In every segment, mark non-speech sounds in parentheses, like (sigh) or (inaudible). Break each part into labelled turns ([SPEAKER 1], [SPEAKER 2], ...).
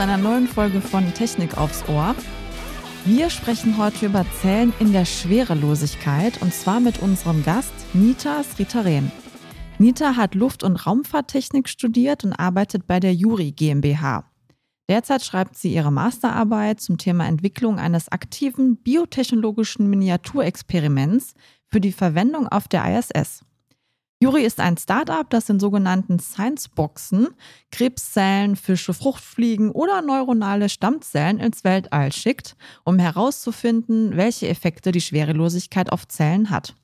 [SPEAKER 1] zu einer neuen Folge von Technik aufs Ohr. Wir sprechen heute über Zellen in der Schwerelosigkeit und zwar mit unserem Gast Nita Sritaren. Nita hat Luft- und Raumfahrttechnik studiert und arbeitet bei der Juri GmbH. Derzeit schreibt sie ihre Masterarbeit zum Thema Entwicklung eines aktiven biotechnologischen Miniaturexperiments für die Verwendung auf der ISS. Juri ist ein Startup, das in sogenannten Science-Boxen Krebszellen, Fische, Fruchtfliegen oder neuronale Stammzellen ins Weltall schickt, um herauszufinden, welche Effekte die Schwerelosigkeit auf Zellen hat.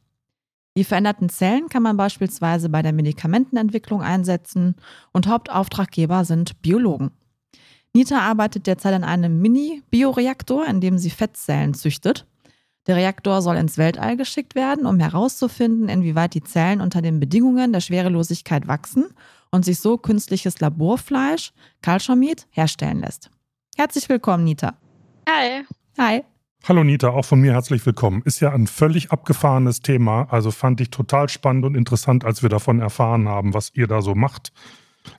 [SPEAKER 1] Die veränderten Zellen kann man beispielsweise bei der Medikamentenentwicklung einsetzen und Hauptauftraggeber sind Biologen. Nita arbeitet derzeit an einem Mini-Bioreaktor, in dem sie Fettzellen züchtet. Der Reaktor soll ins Weltall geschickt werden, um herauszufinden, inwieweit die Zellen unter den Bedingungen der Schwerelosigkeit wachsen und sich so künstliches Laborfleisch, Meat, herstellen lässt. Herzlich willkommen, Nita.
[SPEAKER 2] Hi.
[SPEAKER 1] Hi.
[SPEAKER 3] Hallo Nita, auch von mir herzlich willkommen. Ist ja ein völlig abgefahrenes Thema, also fand ich total spannend und interessant, als wir davon erfahren haben, was ihr da so macht.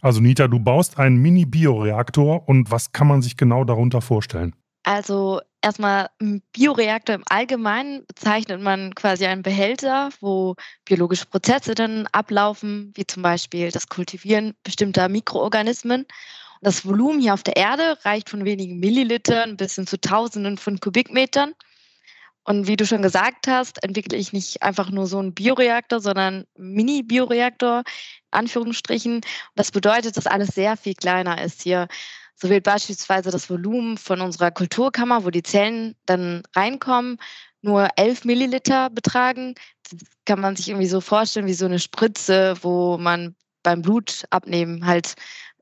[SPEAKER 3] Also Nita, du baust einen Mini-Bioreaktor und was kann man sich genau darunter vorstellen?
[SPEAKER 2] Also erstmal ein Bioreaktor im Allgemeinen bezeichnet man quasi einen Behälter, wo biologische Prozesse dann ablaufen, wie zum Beispiel das Kultivieren bestimmter Mikroorganismen. Und das Volumen hier auf der Erde reicht von wenigen Millilitern bis hin zu Tausenden von Kubikmetern. Und wie du schon gesagt hast, entwickle ich nicht einfach nur so einen Bioreaktor, sondern Mini-Bioreaktor, Anführungsstrichen. Das bedeutet, dass alles sehr viel kleiner ist hier. So wird beispielsweise das Volumen von unserer Kulturkammer, wo die Zellen dann reinkommen, nur 11 Milliliter betragen. Das kann man sich irgendwie so vorstellen wie so eine Spritze, wo man beim Blutabnehmen halt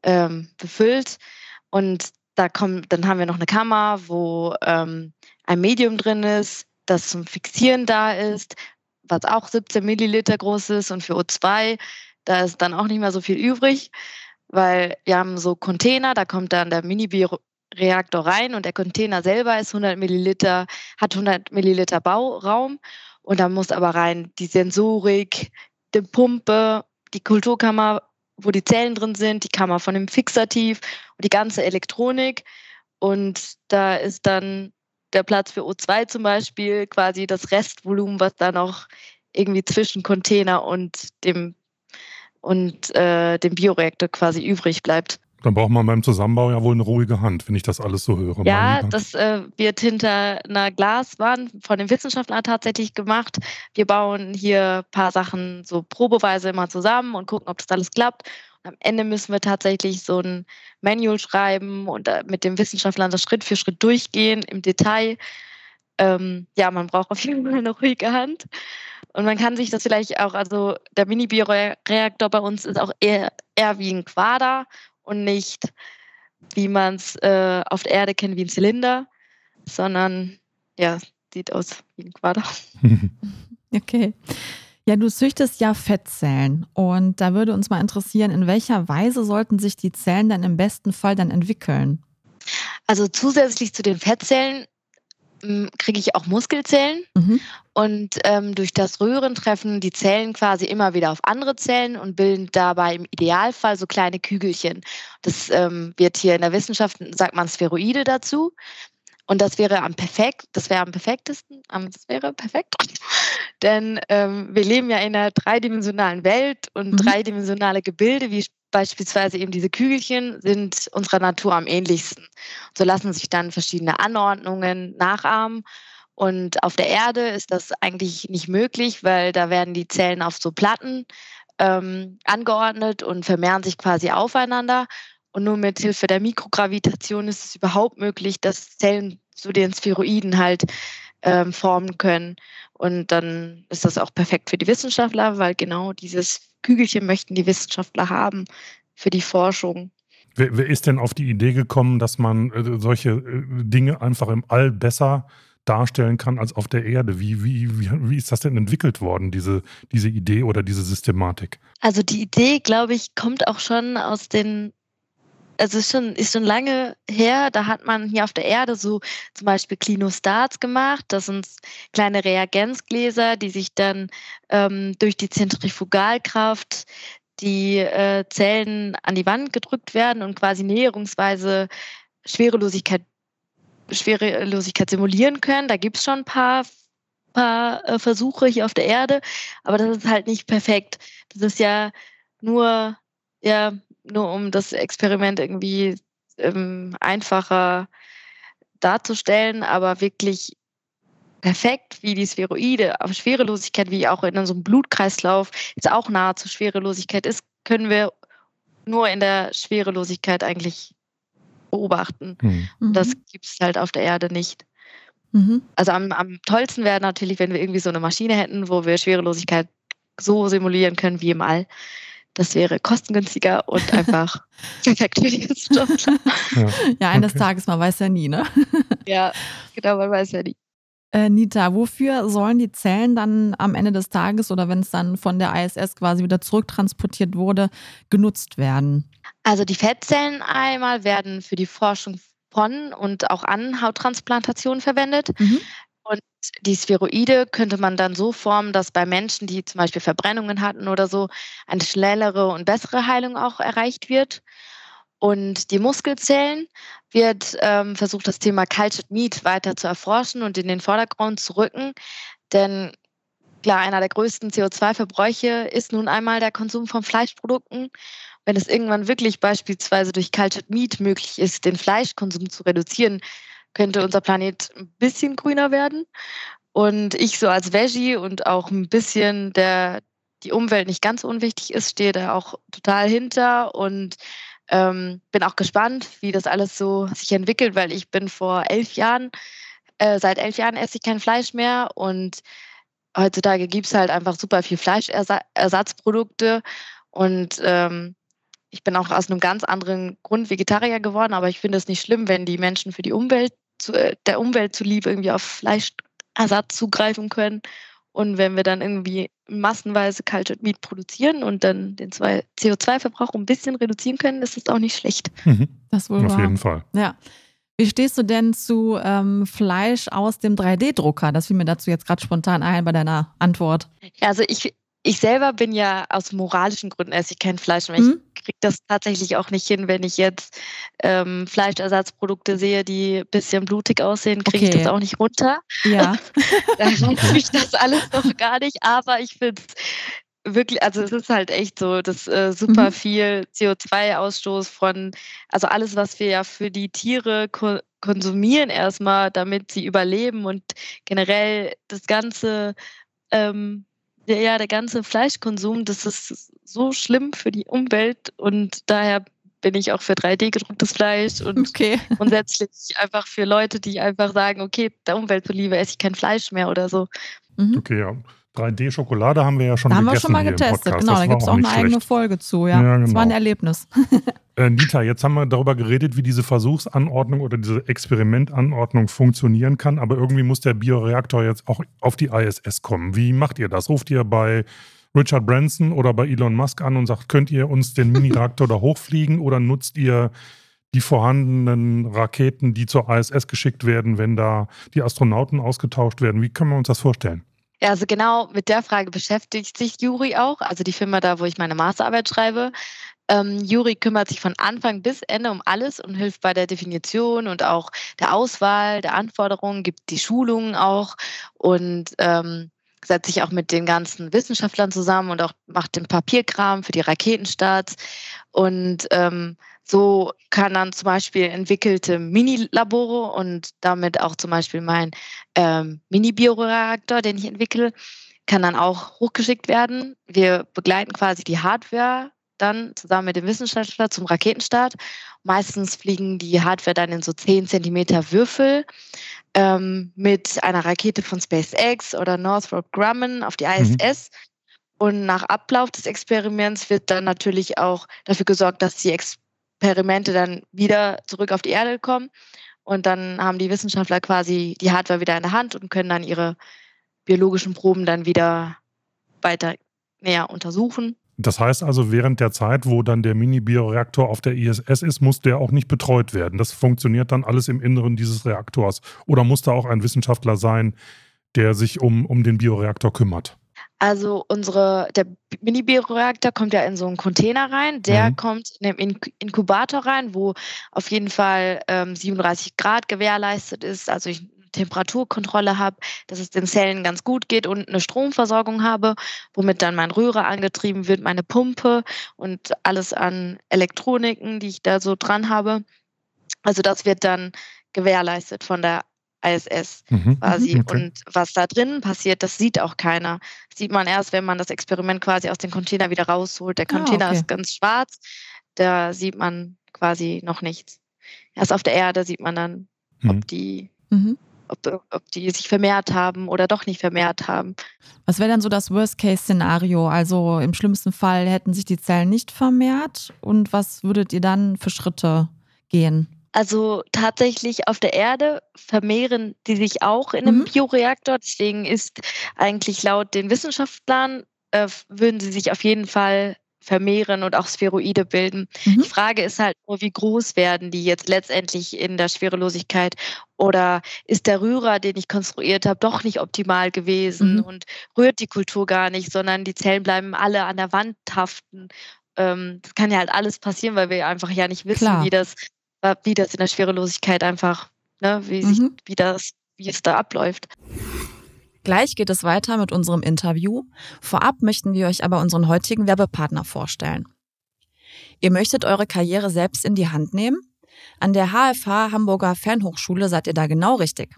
[SPEAKER 2] ähm, befüllt. Und da kommt, dann haben wir noch eine Kammer, wo ähm, ein Medium drin ist, das zum Fixieren da ist, was auch 17 Milliliter groß ist. Und für O2, da ist dann auch nicht mehr so viel übrig weil wir haben so Container, da kommt dann der Mini-Reaktor rein und der Container selber ist 100 Milliliter, hat 100 Milliliter Bauraum. Und da muss aber rein die Sensorik, die Pumpe, die Kulturkammer, wo die Zellen drin sind, die Kammer von dem Fixativ und die ganze Elektronik. Und da ist dann der Platz für O2 zum Beispiel quasi das Restvolumen, was da noch irgendwie zwischen Container und dem und äh, dem Bioreaktor quasi übrig bleibt.
[SPEAKER 3] Dann braucht man beim Zusammenbau ja wohl eine ruhige Hand, wenn ich das alles so höre.
[SPEAKER 2] Ja, das äh, wird hinter einer Glaswand von den Wissenschaftlern tatsächlich gemacht. Wir bauen hier ein paar Sachen so probeweise immer zusammen und gucken, ob das alles klappt. Und am Ende müssen wir tatsächlich so ein Manual schreiben und äh, mit den Wissenschaftlern das Schritt für Schritt durchgehen im Detail. Ähm, ja, man braucht auf jeden Fall eine ruhige Hand. Und man kann sich das vielleicht auch, also der Mini-Bioreaktor bei uns ist auch eher, eher wie ein Quader und nicht, wie man es äh, auf der Erde kennt, wie ein Zylinder, sondern ja, sieht aus wie ein Quader. (laughs)
[SPEAKER 1] okay. Ja, du züchtest ja Fettzellen und da würde uns mal interessieren, in welcher Weise sollten sich die Zellen dann im besten Fall dann entwickeln?
[SPEAKER 2] Also zusätzlich zu den Fettzellen kriege ich auch Muskelzellen mhm. und ähm, durch das Rühren treffen die Zellen quasi immer wieder auf andere Zellen und bilden dabei im Idealfall so kleine Kügelchen. Das ähm, wird hier in der Wissenschaft, sagt man Spheroide dazu. Und das wäre am perfekt, das wäre am perfektesten, das wäre perfekt, (laughs) denn ähm, wir leben ja in einer dreidimensionalen Welt und mhm. dreidimensionale Gebilde wie beispielsweise eben diese Kügelchen sind unserer Natur am ähnlichsten. So lassen sich dann verschiedene Anordnungen nachahmen. Und auf der Erde ist das eigentlich nicht möglich, weil da werden die Zellen auf so Platten ähm, angeordnet und vermehren sich quasi aufeinander. Und nur mit Hilfe der Mikrogravitation ist es überhaupt möglich, dass Zellen zu den Spheroiden halt ähm, formen können. Und dann ist das auch perfekt für die Wissenschaftler, weil genau dieses Kügelchen möchten die Wissenschaftler haben für die Forschung.
[SPEAKER 3] Wer, wer ist denn auf die Idee gekommen, dass man äh, solche äh, Dinge einfach im All besser darstellen kann als auf der Erde. Wie, wie, wie, wie ist das denn entwickelt worden, diese, diese Idee oder diese Systematik?
[SPEAKER 2] Also die Idee, glaube ich, kommt auch schon aus den also ist schon, ist schon lange her, da hat man hier auf der Erde so zum Beispiel Klinostats gemacht. Das sind kleine Reagenzgläser, die sich dann ähm, durch die Zentrifugalkraft die äh, Zellen an die Wand gedrückt werden und quasi näherungsweise Schwerelosigkeit, Schwerelosigkeit simulieren können. Da gibt es schon ein paar, paar äh, Versuche hier auf der Erde, aber das ist halt nicht perfekt. Das ist ja nur, ja, nur um das Experiment irgendwie ähm, einfacher darzustellen, aber wirklich perfekt wie die Spheroide, aber Schwerelosigkeit, wie auch in unserem Blutkreislauf jetzt auch nahezu Schwerelosigkeit ist, können wir nur in der Schwerelosigkeit eigentlich beobachten. Mhm. Das gibt es halt auf der Erde nicht. Mhm. Also am, am tollsten wäre natürlich, wenn wir irgendwie so eine Maschine hätten, wo wir Schwerelosigkeit so simulieren können wie im All. Das wäre kostengünstiger und einfach (laughs) perfekt für die Wissenschaftler.
[SPEAKER 1] Ja, ja eines okay. Tages, man weiß ja nie, ne? (laughs)
[SPEAKER 2] ja, genau, man weiß ja nie.
[SPEAKER 1] Äh, Nita, wofür sollen die Zellen dann am Ende des Tages oder wenn es dann von der ISS quasi wieder zurücktransportiert wurde, genutzt werden?
[SPEAKER 2] Also die Fettzellen einmal werden für die Forschung von und auch an Hauttransplantationen verwendet. Mhm. Und die Spheroide könnte man dann so formen, dass bei Menschen, die zum Beispiel Verbrennungen hatten oder so, eine schnellere und bessere Heilung auch erreicht wird. Und die Muskelzellen wird ähm, versucht, das Thema Cultured Meat weiter zu erforschen und in den Vordergrund zu rücken. Denn klar, einer der größten CO2-Verbräuche ist nun einmal der Konsum von Fleischprodukten. Wenn es irgendwann wirklich beispielsweise durch Cultured Meat möglich ist, den Fleischkonsum zu reduzieren, könnte unser Planet ein bisschen grüner werden. Und ich so als Veggie und auch ein bisschen der die Umwelt nicht ganz unwichtig ist, stehe da auch total hinter und ähm, bin auch gespannt, wie das alles so sich entwickelt, weil ich bin vor elf Jahren, äh, seit elf Jahren esse ich kein Fleisch mehr und heutzutage gibt es halt einfach super viel Fleischersatzprodukte und ähm, ich bin auch aus einem ganz anderen Grund Vegetarier geworden, aber ich finde es nicht schlimm, wenn die Menschen für die Umwelt, zu, äh, der Umwelt zuliebe irgendwie auf Fleischersatz zugreifen können und wenn wir dann irgendwie massenweise Cultured Meat produzieren und dann den CO2-Verbrauch ein bisschen reduzieren können, ist das auch nicht schlecht.
[SPEAKER 3] Mhm. Das wohl Auf wahr. jeden Fall.
[SPEAKER 1] Ja. Wie stehst du denn zu ähm, Fleisch aus dem 3D-Drucker? Das fiel mir dazu jetzt gerade spontan ein bei deiner Antwort.
[SPEAKER 2] Also ich, ich selber bin ja aus moralischen Gründen esse ich kein Fleisch mehr. Mhm. Ich kriege das tatsächlich auch nicht hin, wenn ich jetzt ähm, Fleischersatzprodukte sehe, die ein bisschen blutig aussehen, kriege okay. ich das auch nicht runter.
[SPEAKER 1] Ja.
[SPEAKER 2] da reicht mich das alles noch gar nicht, aber ich finde es wirklich, also es ist halt echt so, dass äh, super mhm. viel CO2-Ausstoß von, also alles, was wir ja für die Tiere ko konsumieren erstmal, damit sie überleben und generell das ganze ähm, ja, der ganze Fleischkonsum, das ist so schlimm für die Umwelt und daher bin ich auch für 3D gedrucktes Fleisch und okay. (laughs) grundsätzlich einfach für Leute, die einfach sagen, okay, der Umwelt zuliebe esse ich kein Fleisch mehr oder so.
[SPEAKER 3] Mhm. Okay, ja. 3D-Schokolade haben wir ja schon da
[SPEAKER 1] haben wir schon mal getestet, genau. Da gibt es auch, eine eigene Folge zu, ja. ja genau. Das war ein genau. Erlebnis. (laughs)
[SPEAKER 3] äh, Nita, jetzt haben wir darüber geredet, wie diese Versuchsanordnung oder diese Experimentanordnung funktionieren kann, aber irgendwie muss der Bioreaktor jetzt auch auf die ISS kommen. Wie macht ihr das? Ruft ihr bei Richard Branson oder bei Elon Musk an und sagt, könnt ihr uns den Mini-Reaktor (laughs) da hochfliegen oder nutzt ihr die vorhandenen Raketen, die zur ISS geschickt werden, wenn da die Astronauten ausgetauscht werden? Wie können wir uns das vorstellen?
[SPEAKER 2] Ja, also genau mit der Frage beschäftigt sich Juri auch, also die Firma da, wo ich meine Masterarbeit schreibe. Ähm, Juri kümmert sich von Anfang bis Ende um alles und hilft bei der Definition und auch der Auswahl der Anforderungen, gibt die Schulungen auch und ähm, setzt sich auch mit den ganzen Wissenschaftlern zusammen und auch macht den Papierkram für die Raketenstarts. Und ähm, so kann dann zum Beispiel entwickelte Mini-Labore und damit auch zum Beispiel mein ähm, Mini-Bioreaktor, den ich entwickle, kann dann auch hochgeschickt werden. Wir begleiten quasi die Hardware dann zusammen mit dem Wissenschaftler zum Raketenstart. Meistens fliegen die Hardware dann in so 10 cm Würfel ähm, mit einer Rakete von SpaceX oder Northrop Grumman auf die ISS. Mhm. Und nach Ablauf des Experiments wird dann natürlich auch dafür gesorgt, dass die Experimente dann wieder zurück auf die Erde kommen. Und dann haben die Wissenschaftler quasi die Hardware wieder in der Hand und können dann ihre biologischen Proben dann wieder weiter näher untersuchen.
[SPEAKER 3] Das heißt also, während der Zeit, wo dann der Mini-Bioreaktor auf der ISS ist, muss der auch nicht betreut werden. Das funktioniert dann alles im Inneren dieses Reaktors. Oder muss da auch ein Wissenschaftler sein, der sich um, um den Bioreaktor kümmert?
[SPEAKER 2] Also unsere, der Mini-Bioreaktor kommt ja in so einen Container rein. Der mhm. kommt in den Inkubator rein, wo auf jeden Fall ähm, 37 Grad gewährleistet ist. Also ich Temperaturkontrolle habe, dass es den Zellen ganz gut geht und eine Stromversorgung habe, womit dann mein Rührer angetrieben wird, meine Pumpe und alles an Elektroniken, die ich da so dran habe. Also das wird dann gewährleistet von der ISS mhm. quasi. Okay. Und was da drin passiert, das sieht auch keiner. Das sieht man erst, wenn man das Experiment quasi aus dem Container wieder rausholt. Der ah, Container ah, okay. ist ganz schwarz, da sieht man quasi noch nichts. Erst auf der Erde sieht man dann, mhm. ob die mhm ob, ob die sich vermehrt haben oder doch nicht vermehrt haben.
[SPEAKER 1] Was wäre dann so das Worst-Case-Szenario? Also im schlimmsten Fall hätten sich die Zellen nicht vermehrt und was würdet ihr dann für Schritte gehen?
[SPEAKER 2] Also tatsächlich auf der Erde vermehren die sich auch in einem mhm. Bioreaktor. Deswegen ist eigentlich laut den Wissenschaftlern, äh, würden sie sich auf jeden Fall vermehren und auch Spheroide bilden. Mhm. Die Frage ist halt nur, wie groß werden die jetzt letztendlich in der Schwerelosigkeit oder ist der Rührer, den ich konstruiert habe, doch nicht optimal gewesen mhm. und rührt die Kultur gar nicht, sondern die Zellen bleiben alle an der Wand haften. Ähm, das kann ja halt alles passieren, weil wir einfach ja nicht wissen, wie das, wie das in der Schwerelosigkeit einfach, ne, wie, mhm. sich, wie das, wie es da abläuft.
[SPEAKER 1] Gleich geht es weiter mit unserem Interview. Vorab möchten wir euch aber unseren heutigen Werbepartner vorstellen. Ihr möchtet eure Karriere selbst in die Hand nehmen? An der HFH Hamburger Fernhochschule seid ihr da genau richtig.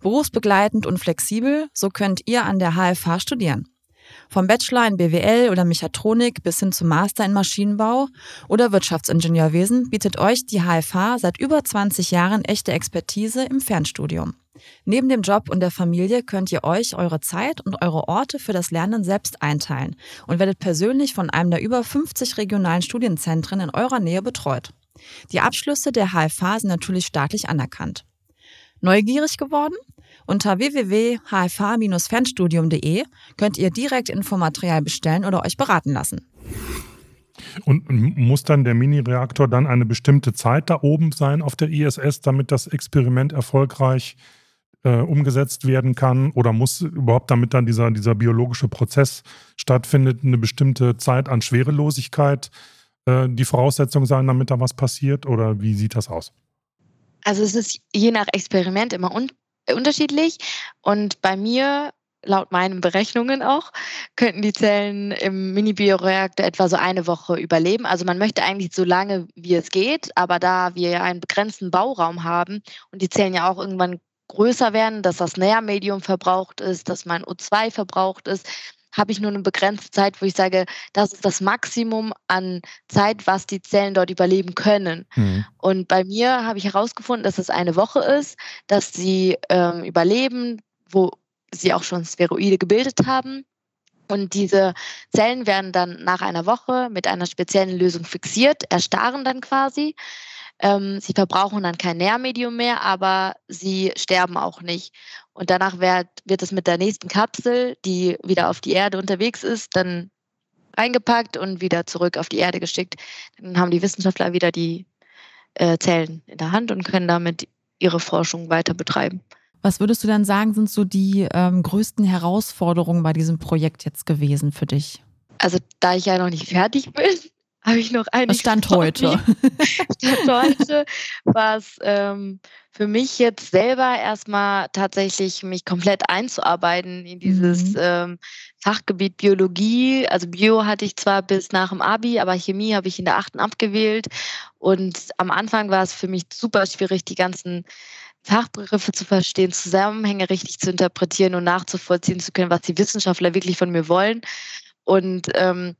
[SPEAKER 1] Berufsbegleitend und flexibel, so könnt ihr an der HFH studieren. Vom Bachelor in BWL oder Mechatronik bis hin zum Master in Maschinenbau oder Wirtschaftsingenieurwesen bietet euch die HFH seit über 20 Jahren echte Expertise im Fernstudium. Neben dem Job und der Familie könnt ihr euch eure Zeit und eure Orte für das Lernen selbst einteilen und werdet persönlich von einem der über 50 regionalen Studienzentren in eurer Nähe betreut. Die Abschlüsse der HFH sind natürlich staatlich anerkannt. Neugierig geworden? Unter www.hfh-fernstudium.de könnt ihr direkt Infomaterial bestellen oder euch beraten lassen.
[SPEAKER 3] Und muss dann der Mini-Reaktor dann eine bestimmte Zeit da oben sein auf der ISS, damit das Experiment erfolgreich äh, umgesetzt werden kann? Oder muss überhaupt, damit dann dieser, dieser biologische Prozess stattfindet, eine bestimmte Zeit an Schwerelosigkeit äh, die Voraussetzung sein, damit da was passiert? Oder wie sieht das aus?
[SPEAKER 2] Also es ist je nach Experiment immer un unterschiedlich. Und bei mir laut meinen Berechnungen auch, könnten die Zellen im Mini-Bioreaktor etwa so eine Woche überleben. Also man möchte eigentlich so lange, wie es geht, aber da wir ja einen begrenzten Bauraum haben und die Zellen ja auch irgendwann größer werden, dass das Nährmedium verbraucht ist, dass mein O2 verbraucht ist, habe ich nur eine begrenzte Zeit, wo ich sage, das ist das Maximum an Zeit, was die Zellen dort überleben können. Mhm. Und bei mir habe ich herausgefunden, dass es eine Woche ist, dass sie ähm, überleben, wo sie auch schon Spheroide gebildet haben. Und diese Zellen werden dann nach einer Woche mit einer speziellen Lösung fixiert, erstarren dann quasi. Ähm, sie verbrauchen dann kein Nährmedium mehr, aber sie sterben auch nicht. Und danach wird, wird es mit der nächsten Kapsel, die wieder auf die Erde unterwegs ist, dann eingepackt und wieder zurück auf die Erde geschickt. Dann haben die Wissenschaftler wieder die äh, Zellen in der Hand und können damit ihre Forschung weiter betreiben.
[SPEAKER 1] Was würdest du dann sagen, sind so die ähm, größten Herausforderungen bei diesem Projekt jetzt gewesen für dich?
[SPEAKER 2] Also da ich ja noch nicht fertig bin, habe ich noch eine.
[SPEAKER 1] Stand heute. (laughs)
[SPEAKER 2] Stand heute, was ähm, für mich jetzt selber erstmal tatsächlich mich komplett einzuarbeiten in dieses mhm. ähm, Fachgebiet Biologie. Also Bio hatte ich zwar bis nach dem Abi, aber Chemie habe ich in der achten abgewählt. Und am Anfang war es für mich super schwierig, die ganzen Fachbegriffe zu verstehen, Zusammenhänge richtig zu interpretieren und nachzuvollziehen zu können, was die Wissenschaftler wirklich von mir wollen. Und ähm,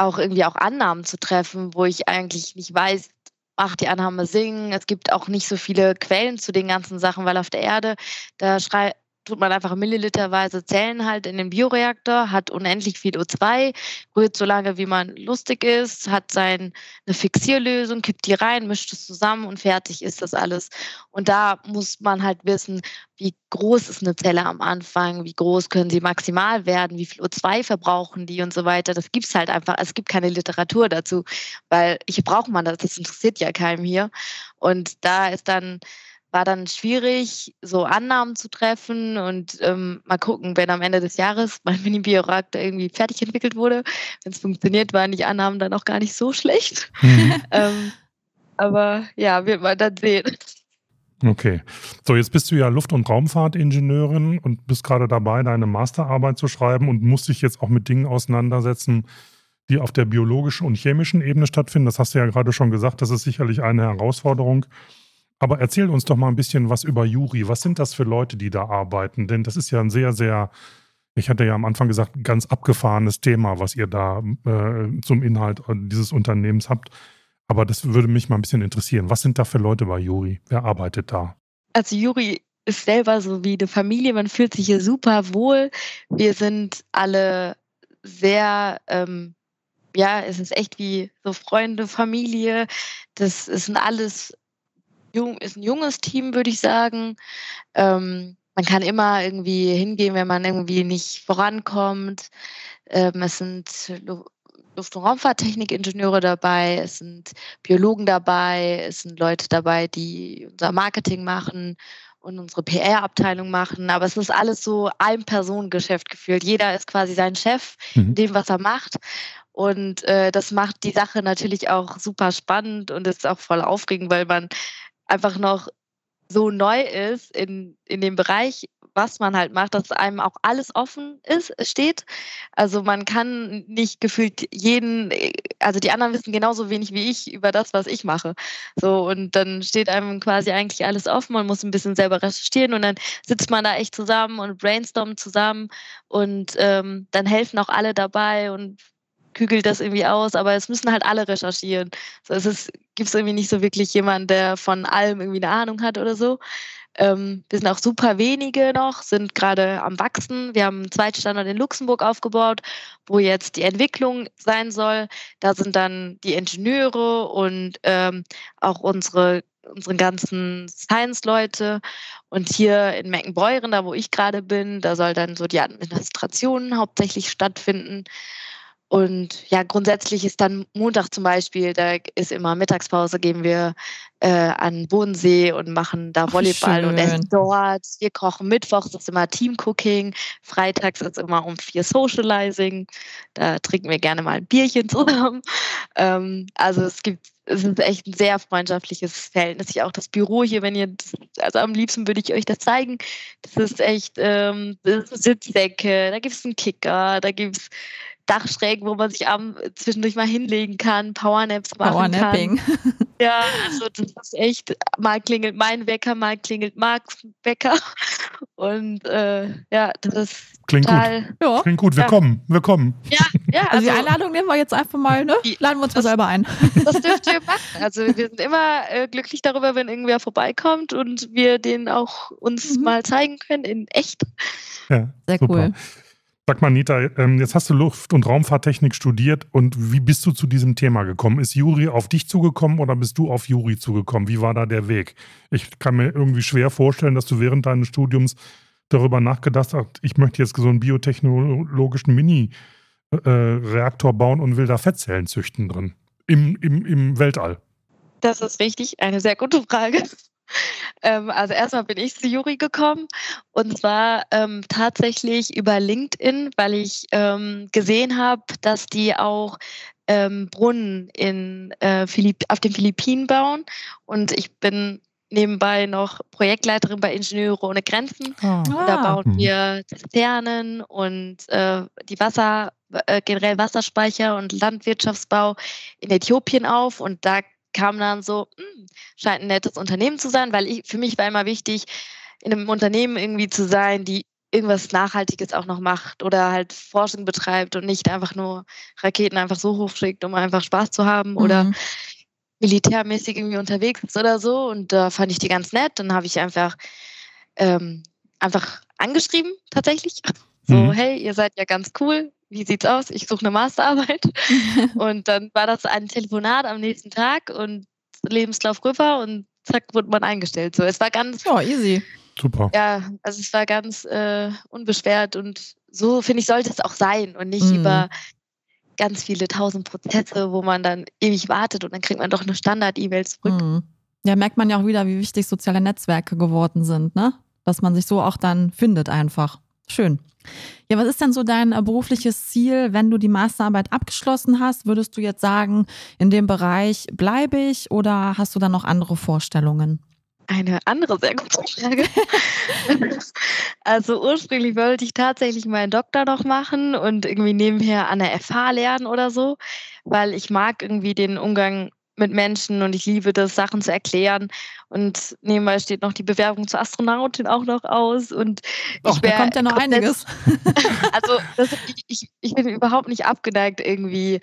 [SPEAKER 2] auch irgendwie auch Annahmen zu treffen, wo ich eigentlich nicht weiß, ach, die Annahme singen. Es gibt auch nicht so viele Quellen zu den ganzen Sachen, weil auf der Erde, da schrei tut man einfach milliliterweise Zellen halt in den Bioreaktor, hat unendlich viel O2, rührt so lange, wie man lustig ist, hat seine Fixierlösung, kippt die rein, mischt es zusammen und fertig ist das alles. Und da muss man halt wissen, wie groß ist eine Zelle am Anfang, wie groß können sie maximal werden, wie viel O2 verbrauchen die und so weiter. Das gibt es halt einfach. Es gibt keine Literatur dazu, weil hier braucht man das, das interessiert ja keinem hier. Und da ist dann war dann schwierig, so Annahmen zu treffen und ähm, mal gucken, wenn am Ende des Jahres (laughs) mein Mini-Bioreaktor irgendwie fertig entwickelt wurde. Wenn es funktioniert, waren die Annahmen dann auch gar nicht so schlecht. Mhm. (laughs) ähm, aber ja, wird man dann sehen.
[SPEAKER 3] Okay. So, jetzt bist du ja Luft- und Raumfahrtingenieurin und bist gerade dabei, deine Masterarbeit zu schreiben und musst dich jetzt auch mit Dingen auseinandersetzen, die auf der biologischen und chemischen Ebene stattfinden. Das hast du ja gerade schon gesagt, das ist sicherlich eine Herausforderung. Aber erzähl uns doch mal ein bisschen was über Juri. Was sind das für Leute, die da arbeiten? Denn das ist ja ein sehr, sehr, ich hatte ja am Anfang gesagt, ganz abgefahrenes Thema, was ihr da äh, zum Inhalt dieses Unternehmens habt. Aber das würde mich mal ein bisschen interessieren. Was sind da für Leute bei Juri? Wer arbeitet da?
[SPEAKER 2] Also Juri ist selber so wie eine Familie. Man fühlt sich hier super wohl. Wir sind alle sehr ähm, ja, es ist echt wie so Freunde, Familie. Das ein alles jung, ist ein junges Team, würde ich sagen. Ähm, man kann immer irgendwie hingehen, wenn man irgendwie nicht vorankommt. Ähm, es sind Luft- und Raumfahrttechnikingenieure dabei, es sind Biologen dabei, es sind Leute dabei, die unser Marketing machen und unsere PR-Abteilung machen. Aber es ist alles so ein Personengeschäft gefühlt. Jeder ist quasi sein Chef mhm. in dem, was er macht. Und äh, das macht die Sache natürlich auch super spannend und ist auch voll aufregend, weil man einfach noch so neu ist in, in dem Bereich, was man halt macht, dass einem auch alles offen ist, steht. Also man kann nicht gefühlt jeden, also die anderen wissen genauso wenig wie ich über das, was ich mache. So, und dann steht einem quasi eigentlich alles offen, man muss ein bisschen selber recherchieren und dann sitzt man da echt zusammen und brainstormt zusammen und ähm, dann helfen auch alle dabei und kügelt das irgendwie aus, aber es müssen halt alle recherchieren. So, es gibt irgendwie nicht so wirklich jemanden, der von allem irgendwie eine Ahnung hat oder so. Ähm, wir sind auch super wenige noch, sind gerade am Wachsen. Wir haben einen Zweitstandort in Luxemburg aufgebaut, wo jetzt die Entwicklung sein soll. Da sind dann die Ingenieure und ähm, auch unsere, unsere ganzen Science-Leute. Und hier in Meckenbeuren, da wo ich gerade bin, da soll dann so die Administration hauptsächlich stattfinden. Und ja, grundsätzlich ist dann Montag zum Beispiel, da ist immer Mittagspause, gehen wir äh, an Bodensee und machen da Volleyball Ach, und essen dort. Wir kochen Mittwochs ist immer Teamcooking, freitags ist immer um vier Socializing. Da trinken wir gerne mal ein Bierchen zusammen. (laughs) Ähm, also es gibt, es ist echt ein sehr freundschaftliches Verhältnis. Ich auch das Büro hier, wenn ihr, also am liebsten würde ich euch das zeigen. Das ist echt ähm, das ist Sitzdecke, da gibt es einen Kicker, da gibt es Dachschrägen, wo man sich am zwischendurch mal hinlegen kann, Powernaps machen Powernapping. kann. (laughs) Ja, also das ist echt, mal klingelt mein Wecker, mal klingelt Marks Wecker. (laughs) Und äh, ja, das ist
[SPEAKER 3] Klingt total, gut. Ja. Klingt gut, wir ja. kommen, wir kommen.
[SPEAKER 1] Ja, ja. Also, also, die Einladung nehmen wir jetzt einfach mal, ne? Laden wir uns das, mal selber ein.
[SPEAKER 2] Das dürft ihr machen. Also wir sind immer äh, glücklich darüber, wenn irgendwer vorbeikommt und wir den auch uns mhm. mal zeigen können in echt.
[SPEAKER 3] Ja, sehr super. cool. Sag mal, Nita, ähm, jetzt hast du Luft- und Raumfahrttechnik studiert und wie bist du zu diesem Thema gekommen? Ist Juri auf dich zugekommen oder bist du auf Juri zugekommen? Wie war da der Weg? Ich kann mir irgendwie schwer vorstellen, dass du während deines Studiums darüber nachgedacht hast, ich möchte jetzt so einen biotechnologischen Mini-Reaktor bauen und will da Fettzellen züchten drin. Im, im, Im Weltall.
[SPEAKER 2] Das ist richtig, eine sehr gute Frage. Ähm, also erstmal bin ich zu Juri gekommen und zwar ähm, tatsächlich über LinkedIn, weil ich ähm, gesehen habe, dass die auch ähm, Brunnen in, äh, auf den Philippinen bauen und ich bin nebenbei noch Projektleiterin bei Ingenieure ohne Grenzen. Oh. Da ah. bauen wir Zisternen und äh, die Wasser, äh, generell Wasserspeicher und Landwirtschaftsbau in Äthiopien auf und da kam dann so, hm, scheint ein nettes Unternehmen zu sein, weil ich, für mich war immer wichtig, in einem Unternehmen irgendwie zu sein, die irgendwas Nachhaltiges auch noch macht oder halt Forschung betreibt und nicht einfach nur Raketen einfach so hochschickt, um einfach Spaß zu haben mhm. oder militärmäßig irgendwie unterwegs ist oder so. Und da fand ich die ganz nett. Dann habe ich einfach, ähm, einfach angeschrieben, tatsächlich. (laughs) So, mhm. hey, ihr seid ja ganz cool wie sieht's aus? Ich suche eine Masterarbeit. (laughs) und dann war das ein Telefonat am nächsten Tag und Lebenslauf rüber und zack, wurde man eingestellt. So, es war ganz.
[SPEAKER 1] Oh, easy.
[SPEAKER 3] Super.
[SPEAKER 2] Ja, also es war ganz äh, unbeschwert und so, finde ich, sollte es auch sein und nicht mhm. über ganz viele tausend Prozesse, wo man dann ewig wartet und dann kriegt man doch eine Standard-E-Mail zurück. Mhm.
[SPEAKER 1] Ja, merkt man ja auch wieder, wie wichtig soziale Netzwerke geworden sind, ne? Dass man sich so auch dann findet einfach. Schön. Ja, was ist denn so dein äh, berufliches Ziel, wenn du die Masterarbeit abgeschlossen hast? Würdest du jetzt sagen, in dem Bereich bleibe ich oder hast du dann noch andere Vorstellungen?
[SPEAKER 2] Eine andere sehr gute Frage. (laughs) also ursprünglich wollte ich tatsächlich meinen Doktor noch machen und irgendwie nebenher an der FH lernen oder so, weil ich mag irgendwie den Umgang mit Menschen und ich liebe das, Sachen zu erklären. Und nebenbei steht noch die Bewerbung zur Astronautin auch noch aus. Und
[SPEAKER 1] Och, da kommt ja noch einiges. (laughs)
[SPEAKER 2] also das, ich, ich bin überhaupt nicht abgeneigt, irgendwie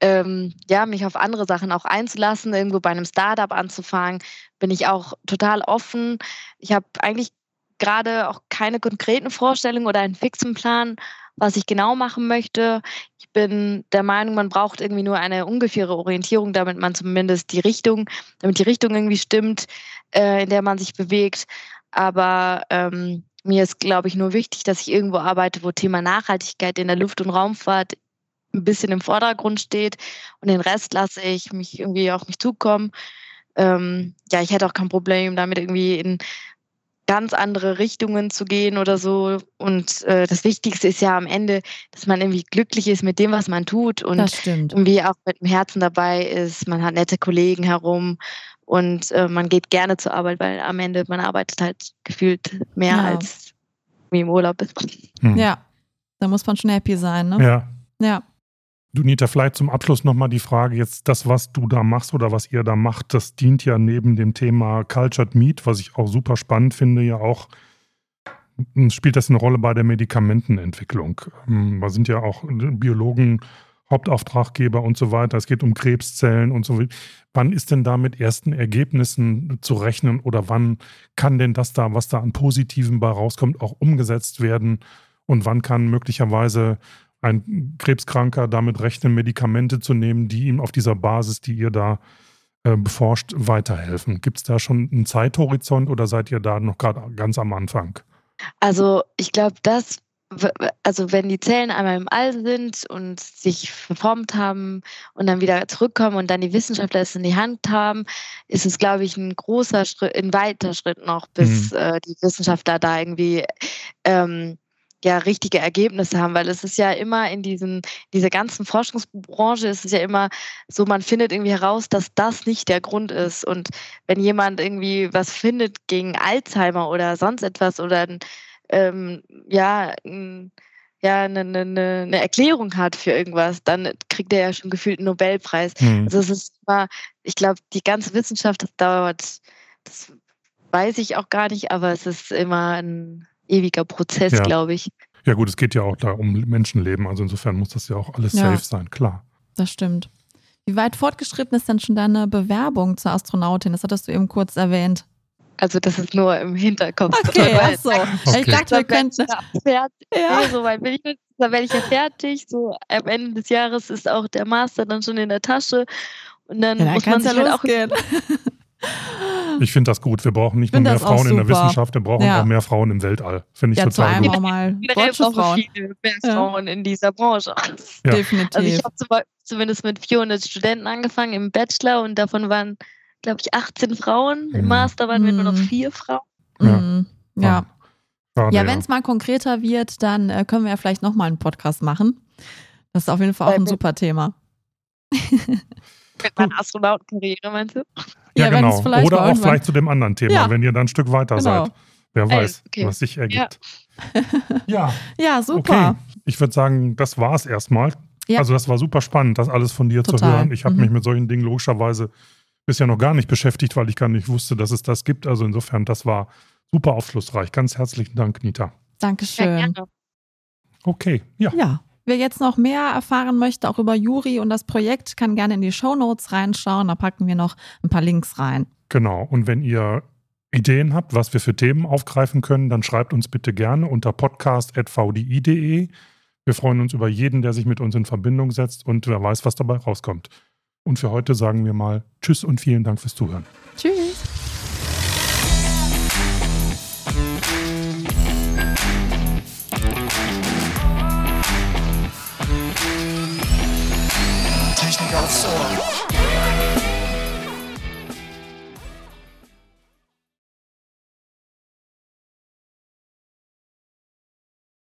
[SPEAKER 2] ähm, ja, mich auf andere Sachen auch einzulassen, irgendwo bei einem Startup anzufangen, bin ich auch total offen. Ich habe eigentlich gerade auch keine konkreten Vorstellungen oder einen fixen Plan, was ich genau machen möchte. Ich bin der Meinung, man braucht irgendwie nur eine ungefähre Orientierung, damit man zumindest die Richtung, damit die Richtung irgendwie stimmt, äh, in der man sich bewegt. Aber ähm, mir ist, glaube ich, nur wichtig, dass ich irgendwo arbeite, wo Thema Nachhaltigkeit in der Luft- und Raumfahrt ein bisschen im Vordergrund steht und den Rest lasse ich mich irgendwie auf mich zukommen. Ähm, ja, ich hätte auch kein Problem damit irgendwie in ganz andere Richtungen zu gehen oder so. Und äh, das Wichtigste ist ja am Ende, dass man irgendwie glücklich ist mit dem, was man tut und irgendwie auch mit dem Herzen dabei ist. Man hat nette Kollegen herum und äh, man geht gerne zur Arbeit, weil am Ende man arbeitet halt gefühlt mehr ja. als wie im Urlaub ist.
[SPEAKER 1] Hm. Ja, da muss man schon happy sein, ne?
[SPEAKER 3] Ja.
[SPEAKER 1] Ja.
[SPEAKER 3] Du, Nita, vielleicht zum Abschluss nochmal die Frage, jetzt das, was du da machst oder was ihr da macht, das dient ja neben dem Thema Cultured Meat, was ich auch super spannend finde, ja auch, spielt das eine Rolle bei der Medikamentenentwicklung. Hm, da sind ja auch Biologen Hauptauftraggeber und so weiter. Es geht um Krebszellen und so. Wann ist denn da mit ersten Ergebnissen zu rechnen oder wann kann denn das da, was da an Positiven bei rauskommt, auch umgesetzt werden? Und wann kann möglicherweise ein Krebskranker damit rechnen, Medikamente zu nehmen, die ihm auf dieser Basis, die ihr da äh, beforscht, weiterhelfen? Gibt es da schon einen Zeithorizont oder seid ihr da noch gerade ganz am Anfang?
[SPEAKER 2] Also ich glaube, das, also wenn die Zellen einmal im All sind und sich verformt haben und dann wieder zurückkommen und dann die Wissenschaftler es in die Hand haben, ist es, glaube ich, ein großer Schritt, ein weiter Schritt noch, bis mhm. äh, die Wissenschaftler da irgendwie ähm, ja richtige Ergebnisse haben, weil es ist ja immer in diesen, dieser ganzen Forschungsbranche ist es ja immer so, man findet irgendwie heraus, dass das nicht der Grund ist. Und wenn jemand irgendwie was findet gegen Alzheimer oder sonst etwas oder ähm, ja, ja, eine, eine, eine, Erklärung hat für irgendwas, dann kriegt er ja schon gefühlt einen Nobelpreis. Mhm. Also es ist immer, ich glaube, die ganze Wissenschaft, das dauert, das weiß ich auch gar nicht, aber es ist immer ein ewiger Prozess, ja. glaube ich.
[SPEAKER 3] Ja, gut, es geht ja auch da um Menschenleben. Also insofern muss das ja auch alles ja, safe sein, klar.
[SPEAKER 1] Das stimmt. Wie weit fortgeschritten ist denn schon deine Bewerbung zur Astronautin? Das hattest du eben kurz erwähnt.
[SPEAKER 2] Also das ist nur im Hinterkopf.
[SPEAKER 1] Okay, (laughs) ach so. Okay. Ich dachte, wir könnten...
[SPEAKER 2] Fertig. Ja. so weit bin ich nicht. Da werde ich ja fertig. So am Ende des Jahres ist auch der Master dann schon in der Tasche. Und dann, ja, dann muss man sich ja halt auch (laughs) (laughs)
[SPEAKER 3] Ich finde das gut. Wir brauchen nicht nur mehr Frauen in der Wissenschaft, wir brauchen ja. auch mehr Frauen im Weltall. Finde ich ja, total gut.
[SPEAKER 2] Auch mal deutsche Frauen. Viele mehr ja. Frauen in dieser Branche.
[SPEAKER 1] Ja. Definitiv.
[SPEAKER 2] Also ich habe zumindest mit 400 Studenten angefangen im Bachelor und davon waren, glaube ich, 18 Frauen. Mhm. Im Master waren wir nur noch mhm. vier Frauen.
[SPEAKER 1] Mhm. Ja. Ja, ja wenn es mal konkreter wird, dann äh, können wir ja vielleicht nochmal einen Podcast machen. Das ist auf jeden Fall auch ein super Thema. (laughs)
[SPEAKER 2] Mit meiner Astronautenkarriere, meinst du?
[SPEAKER 3] Ja, ja genau. Oder auch vielleicht zu dem anderen Thema, ja. wenn ihr dann ein Stück weiter genau. seid. Wer weiß, okay. was sich ergibt.
[SPEAKER 1] Ja, (laughs) ja. super.
[SPEAKER 3] Okay. Ich würde sagen, das war es erstmal. Also das war super spannend, das alles von dir Total. zu hören. Ich habe mhm. mich mit solchen Dingen logischerweise bisher noch gar nicht beschäftigt, weil ich gar nicht wusste, dass es das gibt. Also insofern, das war super aufschlussreich. Ganz herzlichen Dank, Nita.
[SPEAKER 1] Dankeschön. Ja,
[SPEAKER 3] okay, ja.
[SPEAKER 1] Ja, Wer jetzt noch mehr erfahren möchte, auch über Juri und das Projekt, kann gerne in die Show Notes reinschauen. Da packen wir noch ein paar Links rein.
[SPEAKER 3] Genau. Und wenn ihr Ideen habt, was wir für Themen aufgreifen können, dann schreibt uns bitte gerne unter podcast.vdi.de. Wir freuen uns über jeden, der sich mit uns in Verbindung setzt und wer weiß, was dabei rauskommt. Und für heute sagen wir mal Tschüss und vielen Dank fürs Zuhören.
[SPEAKER 1] Tschüss.